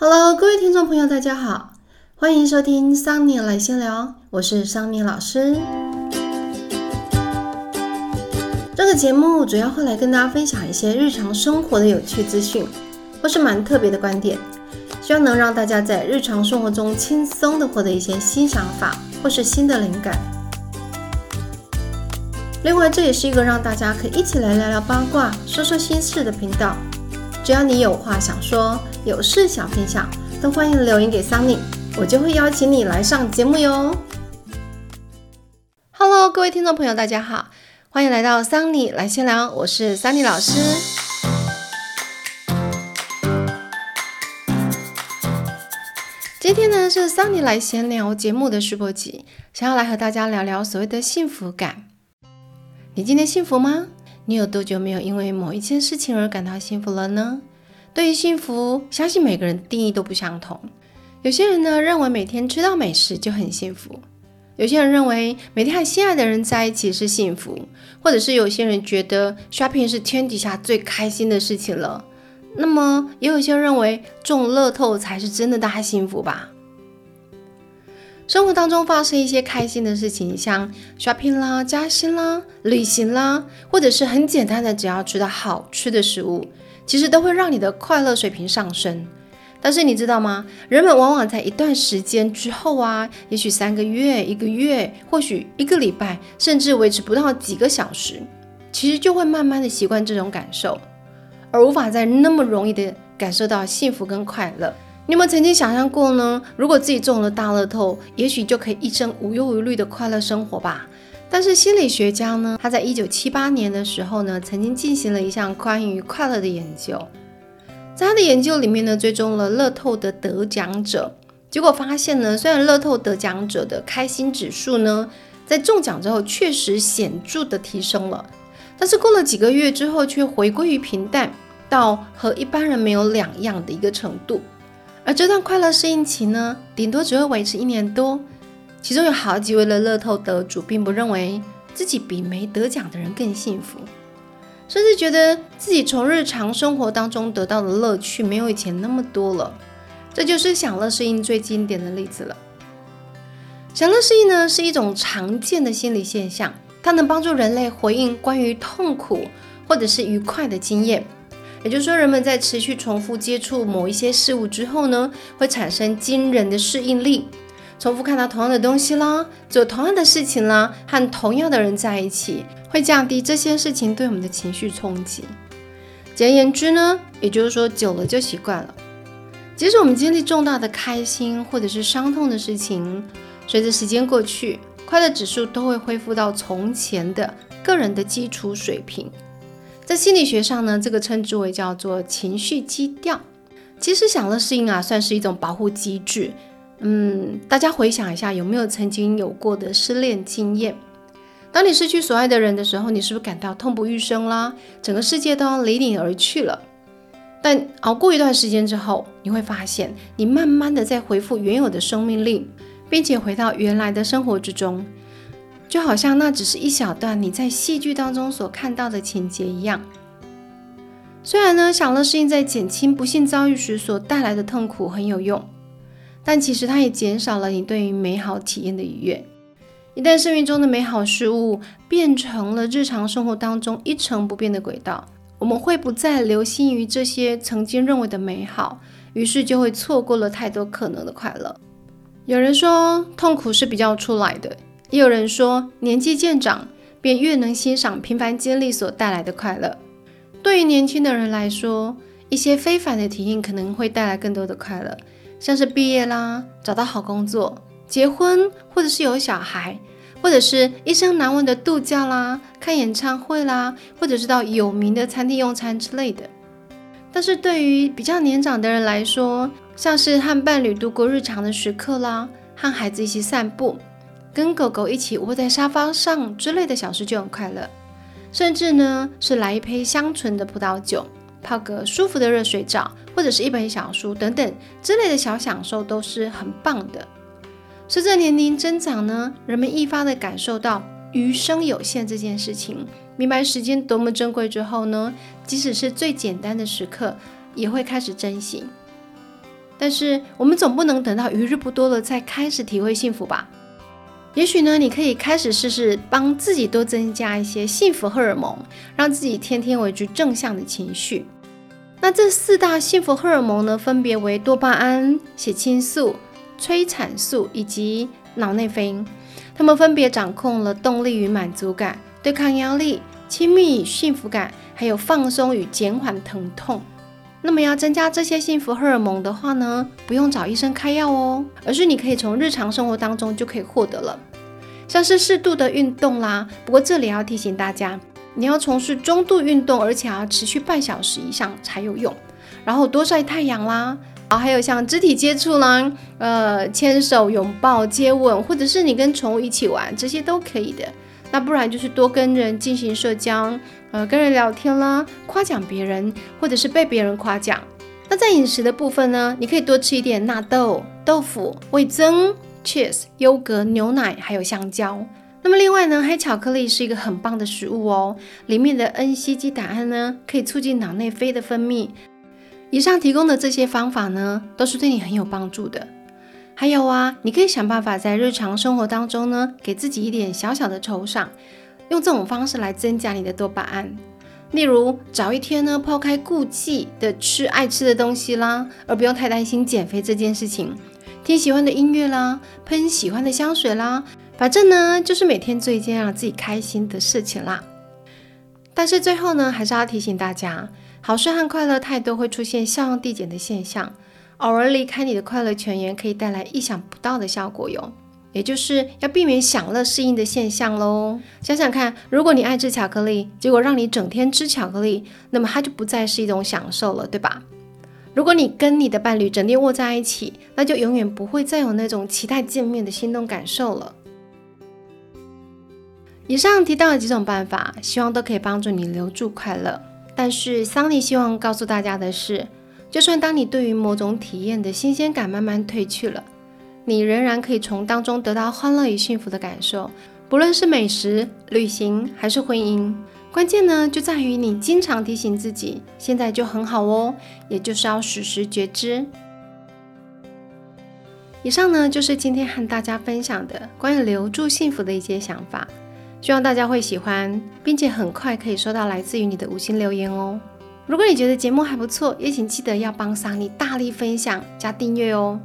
Hello，各位听众朋友，大家好，欢迎收听桑尼来闲聊，我是桑尼老师。这个节目主要会来跟大家分享一些日常生活的有趣资讯，或是蛮特别的观点，希望能让大家在日常生活中轻松的获得一些新想法或是新的灵感。另外，这也是一个让大家可以一起来聊聊八卦、说说心事的频道。只要你有话想说，有事想分享，都欢迎留言给桑尼，我就会邀请你来上节目哟。Hello，各位听众朋友，大家好，欢迎来到桑尼来闲聊，我是桑尼老师。今天呢是桑尼来闲聊节目的试播集，想要来和大家聊聊所谓的幸福感。你今天幸福吗？你有多久没有因为某一件事情而感到幸福了呢？对于幸福，相信每个人定义都不相同。有些人呢认为每天吃到美食就很幸福，有些人认为每天和心爱的人在一起是幸福，或者是有些人觉得 shopping 是天底下最开心的事情了。那么也有些人认为中乐透才是真的大幸福吧。生活当中发生一些开心的事情，像 shopping 啦、加薪啦、旅行啦，或者是很简单的，只要吃到好吃的食物，其实都会让你的快乐水平上升。但是你知道吗？人们往往在一段时间之后啊，也许三个月、一个月，或许一个礼拜，甚至维持不到几个小时，其实就会慢慢的习惯这种感受，而无法再那么容易的感受到幸福跟快乐。你有没有曾经想象过呢？如果自己中了大乐透，也许就可以一生无忧无虑的快乐生活吧。但是心理学家呢，他在一九七八年的时候呢，曾经进行了一项关于快乐的研究。在他的研究里面呢，追踪了乐透的得奖者，结果发现呢，虽然乐透得奖者的开心指数呢，在中奖之后确实显著的提升了，但是过了几个月之后，却回归于平淡到和一般人没有两样的一个程度。而这段快乐适应期呢，顶多只会维持一年多。其中有好几位的乐透得主，并不认为自己比没得奖的人更幸福，甚至觉得自己从日常生活当中得到的乐趣没有以前那么多了。这就是享乐适应最经典的例子了。享乐适应呢，是一种常见的心理现象，它能帮助人类回应关于痛苦或者是愉快的经验。也就是说，人们在持续重复接触某一些事物之后呢，会产生惊人的适应力。重复看到同样的东西啦，做同样的事情啦，和同样的人在一起，会降低这些事情对我们的情绪冲击。简而言之呢，也就是说，久了就习惯了。即使我们经历重大的开心或者是伤痛的事情，随着时间过去，快乐指数都会恢复到从前的个人的基础水平。在心理学上呢，这个称之为叫做情绪基调。其实享乐适应啊，算是一种保护机制。嗯，大家回想一下，有没有曾经有过的失恋经验？当你失去所爱的人的时候，你是不是感到痛不欲生啦？整个世界都要离你而去了。但熬过一段时间之后，你会发现，你慢慢的在恢复原有的生命力，并且回到原来的生活之中。就好像那只是一小段你在戏剧当中所看到的情节一样。虽然呢，享乐适应在减轻不幸遭遇时所带来的痛苦很有用，但其实它也减少了你对于美好体验的愉悦。一旦生命中的美好事物变成了日常生活当中一成不变的轨道，我们会不再留心于这些曾经认为的美好，于是就会错过了太多可能的快乐。有人说，痛苦是比较出来的。也有人说，年纪渐长，便越能欣赏平凡经历所带来的快乐。对于年轻的人来说，一些非凡的体验可能会带来更多的快乐，像是毕业啦、找到好工作、结婚，或者是有小孩，或者是一生难忘的度假啦、看演唱会啦，或者是到有名的餐厅用餐之类的。但是对于比较年长的人来说，像是和伴侣度过日常的时刻啦，和孩子一起散步。跟狗狗一起窝在沙发上之类的小事就很快乐，甚至呢是来一杯香醇的葡萄酒，泡个舒服的热水澡，或者是一本小书等等之类的小享受都是很棒的。随着年龄增长呢，人们愈发的感受到余生有限这件事情，明白时间多么珍贵之后呢，即使是最简单的时刻，也会开始珍惜。但是我们总不能等到余日不多了再开始体会幸福吧？也许呢，你可以开始试试帮自己多增加一些幸福荷尔蒙，让自己天天维持正向的情绪。那这四大幸福荷尔蒙呢，分别为多巴胺、血清素、催产素以及脑内啡。它们分别掌控了动力与满足感、对抗压力、亲密与幸福感，还有放松与减缓疼痛。那么要增加这些幸福荷尔蒙的话呢，不用找医生开药哦，而是你可以从日常生活当中就可以获得了，像是适度的运动啦。不过这里要提醒大家，你要从事中度运动，而且要持续半小时以上才有用。然后多晒太阳啦，啊，还有像肢体接触啦，呃，牵手、拥抱、接吻，或者是你跟宠物一起玩，这些都可以的。那不然就是多跟人进行社交，呃，跟人聊天啦，夸奖别人，或者是被别人夸奖。那在饮食的部分呢，你可以多吃一点纳豆、豆腐、味增、cheese、优格、牛奶，还有香蕉。那么另外呢，黑巧克力是一个很棒的食物哦，里面的 N- 乙基胆胺呢，可以促进脑内啡的分泌。以上提供的这些方法呢，都是对你很有帮助的。还有啊，你可以想办法在日常生活当中呢，给自己一点小小的酬赏，用这种方式来增加你的多巴胺。例如，找一天呢，抛开顾忌的吃爱吃的东西啦，而不用太担心减肥这件事情。听喜欢的音乐啦，喷喜欢的香水啦，反正呢，就是每天做一件让自己开心的事情啦。但是最后呢，还是要提醒大家，好事和快乐太多会出现效用递减的现象。偶尔离开你的快乐泉源，可以带来意想不到的效果哟。也就是要避免享乐适应的现象喽。想想看，如果你爱吃巧克力，结果让你整天吃巧克力，那么它就不再是一种享受了，对吧？如果你跟你的伴侣整天窝在一起，那就永远不会再有那种期待见面的心动感受了。以上提到的几种办法，希望都可以帮助你留住快乐。但是桑尼希望告诉大家的是。就算当你对于某种体验的新鲜感慢慢褪去了，你仍然可以从当中得到欢乐与幸福的感受。不论是美食、旅行还是婚姻，关键呢就在于你经常提醒自己，现在就很好哦，也就是要时时觉知。以上呢就是今天和大家分享的关于留住幸福的一些想法，希望大家会喜欢，并且很快可以收到来自于你的五星留言哦。如果你觉得节目还不错，也请记得要帮桑尼大力分享加订阅哦。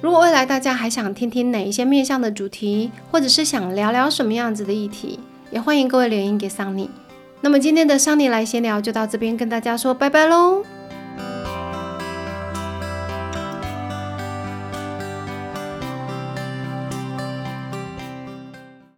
如果未来大家还想听听哪一些面向的主题，或者是想聊聊什么样子的议题，也欢迎各位留言给桑尼。那么今天的桑尼来闲聊就到这边，跟大家说拜拜喽。